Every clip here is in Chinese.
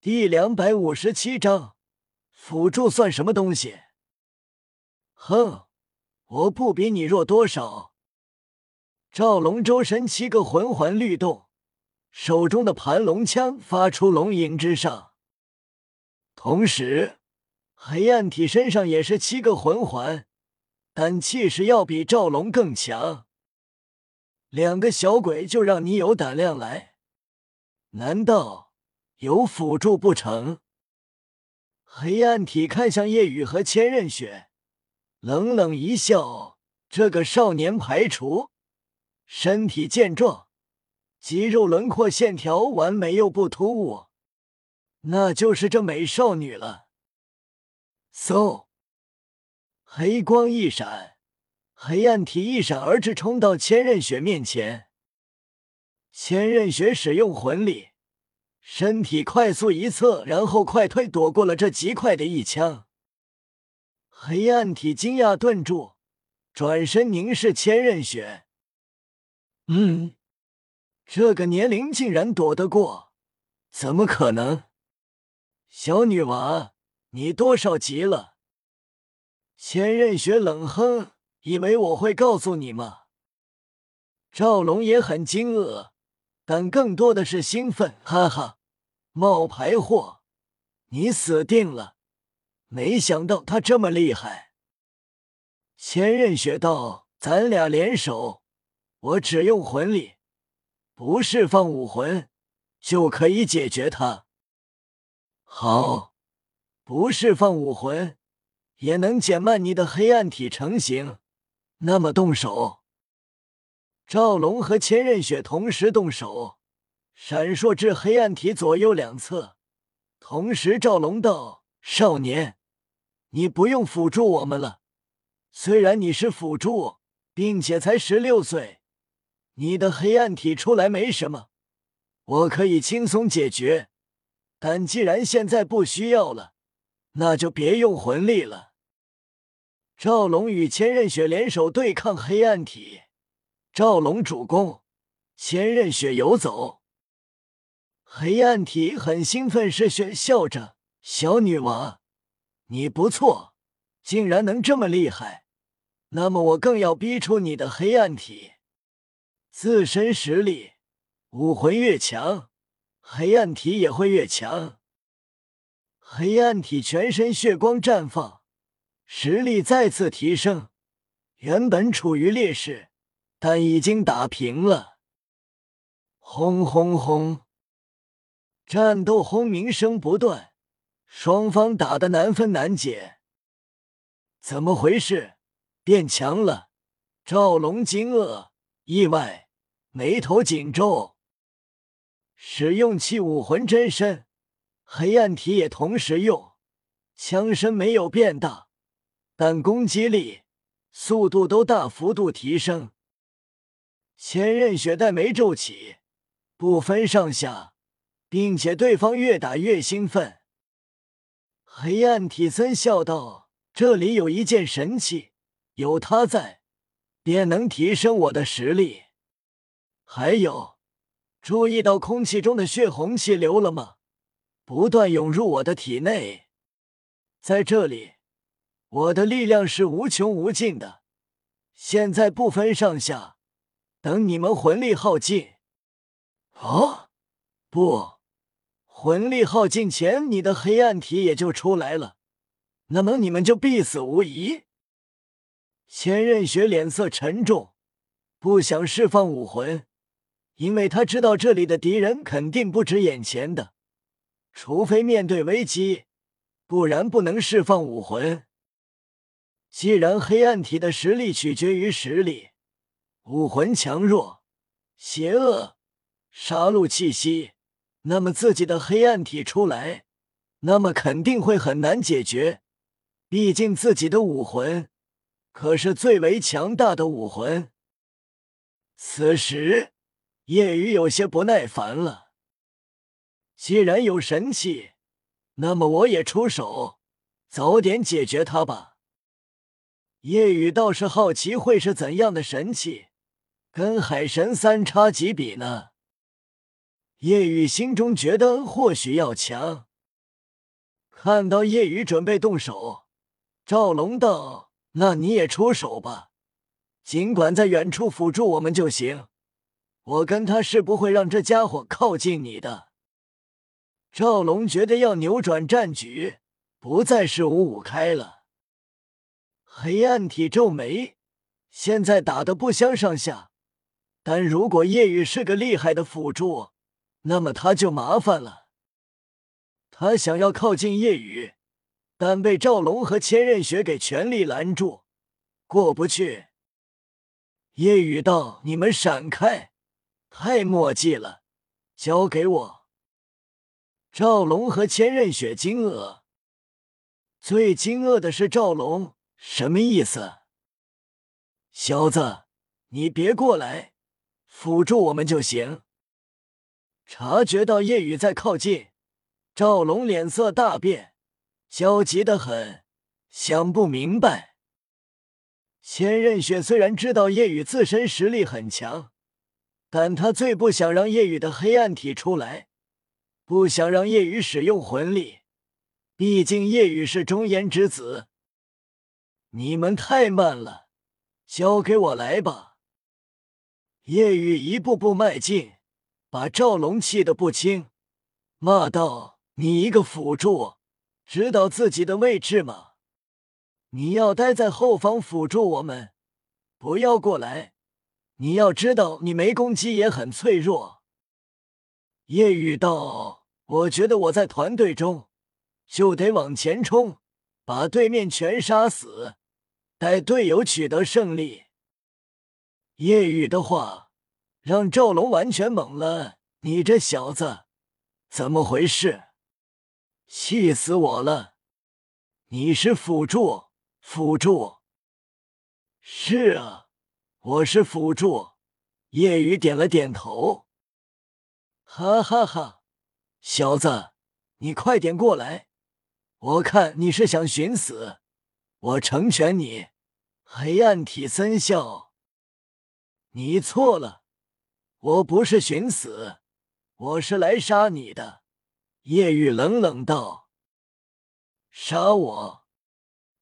第两百五十七章，辅助算什么东西？哼，我不比你弱多少。赵龙周身七个魂环律动，手中的盘龙枪发出龙吟之声，同时黑暗体身上也是七个魂环，但气势要比赵龙更强。两个小鬼就让你有胆量来？难道？有辅助不成？黑暗体看向夜雨和千仞雪，冷冷一笑：“这个少年排除，身体健壮，肌肉轮廓线条完美又不突兀，那就是这美少女了。” so，黑光一闪，黑暗体一闪而至，冲到千仞雪面前。千仞雪使用魂力。身体快速一侧，然后快退，躲过了这极快的一枪。黑暗体惊讶顿住，转身凝视千仞雪。嗯，这个年龄竟然躲得过？怎么可能？小女娃，你多少级了？千仞雪冷哼：“以为我会告诉你吗？”赵龙也很惊愕，但更多的是兴奋，哈哈。冒牌货，你死定了！没想到他这么厉害。千仞雪道：“咱俩联手，我只用魂力，不释放武魂，就可以解决他。”好，不释放武魂，也能减慢你的黑暗体成型。那么动手。赵龙和千仞雪同时动手。闪烁至黑暗体左右两侧，同时赵龙道：“少年，你不用辅助我们了。虽然你是辅助，并且才十六岁，你的黑暗体出来没什么，我可以轻松解决。但既然现在不需要了，那就别用魂力了。”赵龙与千仞雪联手对抗黑暗体，赵龙主攻，千仞雪游走。黑暗体很兴奋，是雪笑着：“小女王，你不错，竟然能这么厉害。那么我更要逼出你的黑暗体。自身实力，武魂越强，黑暗体也会越强。黑暗体全身血光绽放，实力再次提升。原本处于劣势，但已经打平了。轰轰轰！”战斗轰鸣声不断，双方打得难分难解。怎么回事？变强了？赵龙惊愕、意外，眉头紧皱。使用器武魂真身，黑暗体也同时用，枪身没有变大，但攻击力、速度都大幅度提升。千仞雪黛眉皱起，不分上下。并且对方越打越兴奋。黑暗体森笑道：“这里有一件神器，有它在，便能提升我的实力。还有，注意到空气中的血红气流了吗？不断涌入我的体内。在这里，我的力量是无穷无尽的。现在不分上下，等你们魂力耗尽。哦，不。”魂力耗尽前，你的黑暗体也就出来了，那么你们就必死无疑。千仞雪脸色沉重，不想释放武魂，因为他知道这里的敌人肯定不止眼前的，除非面对危机，不然不能释放武魂。既然黑暗体的实力取决于实力，武魂强弱、邪恶、杀戮气息。那么自己的黑暗体出来，那么肯定会很难解决。毕竟自己的武魂可是最为强大的武魂。此时，夜雨有些不耐烦了。既然有神器，那么我也出手，早点解决他吧。夜雨倒是好奇会是怎样的神器，跟海神三叉戟比呢？叶雨心中觉得或许要强，看到叶雨准备动手，赵龙道：“那你也出手吧，尽管在远处辅助我们就行。我跟他是不会让这家伙靠近你的。”赵龙觉得要扭转战局，不再是五五开了。黑暗体皱眉，现在打的不相上下，但如果叶雨是个厉害的辅助，那么他就麻烦了。他想要靠近夜雨，但被赵龙和千仞雪给全力拦住，过不去。夜雨道：“你们闪开，太墨迹了，交给我。”赵龙和千仞雪惊愕，最惊愕的是赵龙，什么意思？小子，你别过来，辅助我们就行。察觉到夜雨在靠近。赵龙脸色大变，焦急的很，想不明白。千仞雪虽然知道夜雨自身实力很强，但他最不想让夜雨的黑暗体出来，不想让夜雨使用魂力。毕竟夜雨是中颜之子。你们太慢了，交给我来吧。夜雨一步步迈进，把赵龙气得不轻，骂道。你一个辅助，知道自己的位置吗？你要待在后方辅助我们，不要过来。你要知道，你没攻击也很脆弱。叶雨道：“我觉得我在团队中就得往前冲，把对面全杀死，带队友取得胜利。”叶雨的话让赵龙完全懵了：“你这小子怎么回事？”气死我了！你是辅助，辅助。是啊，我是辅助。夜雨点了点头。哈哈哈，小子，你快点过来！我看你是想寻死，我成全你。黑暗体森笑。你错了，我不是寻死，我是来杀你的。叶雨冷冷道：“杀我！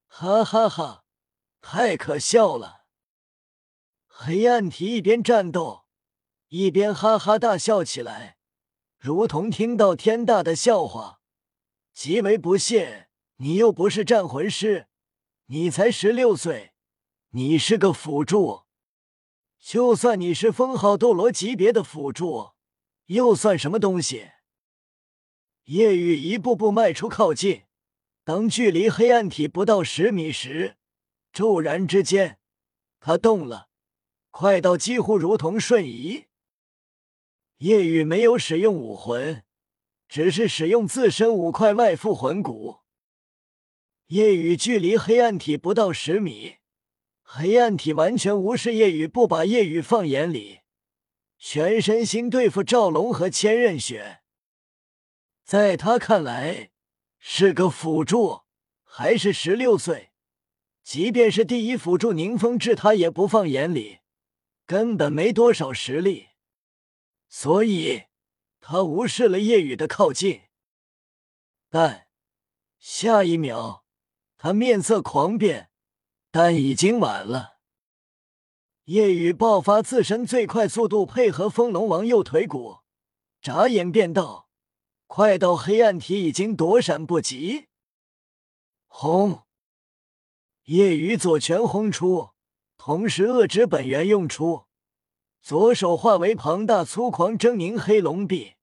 哈哈哈，太可笑了！”黑暗体一边战斗，一边哈哈大笑起来，如同听到天大的笑话，极为不屑。你又不是战魂师，你才十六岁，你是个辅助。就算你是封号斗罗级别的辅助，又算什么东西？夜雨一步步迈出，靠近。当距离黑暗体不到十米时，骤然之间，他动了，快到几乎如同瞬移。夜雨没有使用武魂，只是使用自身五块外附魂骨。夜雨距离黑暗体不到十米，黑暗体完全无视夜雨，不把夜雨放眼里，全身心对付赵龙和千仞雪。在他看来，是个辅助，还是十六岁。即便是第一辅助宁风致，他也不放眼里，根本没多少实力。所以，他无视了夜雨的靠近。但下一秒，他面色狂变，但已经晚了。夜雨爆发自身最快速度，配合风龙王右腿骨，眨眼便到。快到黑暗体已经躲闪不及，轰！夜雨左拳轰出，同时恶之本源用出，左手化为庞大粗狂狰狞黑龙臂，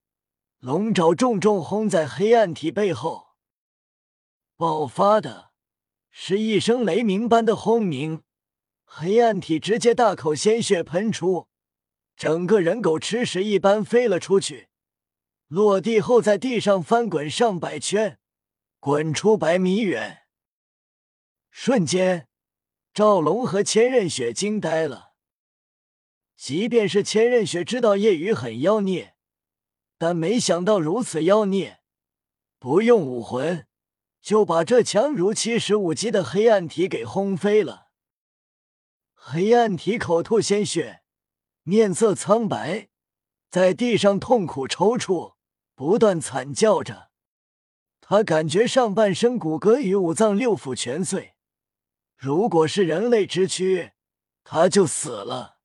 龙爪重重轰在黑暗体背后，爆发的是一声雷鸣般的轰鸣，黑暗体直接大口鲜血喷出，整个人狗吃屎一般飞了出去。落地后，在地上翻滚上百圈，滚出百米远。瞬间，赵龙和千仞雪惊呆了。即便是千仞雪知道夜雨很妖孽，但没想到如此妖孽，不用武魂就把这强如七十五级的黑暗体给轰飞了。黑暗体口吐鲜血，面色苍白，在地上痛苦抽搐。不断惨叫着，他感觉上半身骨骼与五脏六腑全碎，如果是人类之躯，他就死了。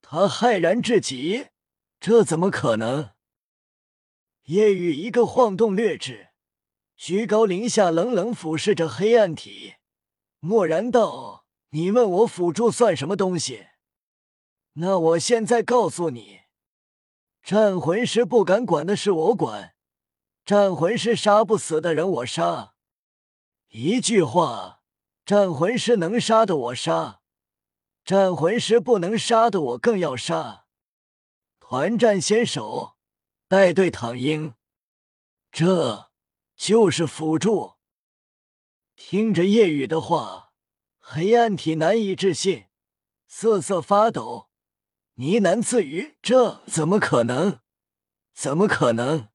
他骇然至极，这怎么可能？夜雨一个晃动掠至，居高临下，冷冷俯视着黑暗体，默然道：“你问我辅助算什么东西？那我现在告诉你，战魂师不敢管的事我管，战魂师杀不死的人我杀。一句话，战魂师能杀的我杀，战魂师不能杀的我更要杀。团战先手。”带队躺赢，这就是辅助。听着夜雨的话，黑暗体难以置信，瑟瑟发抖，呢喃自语：“这怎么可能？怎么可能？”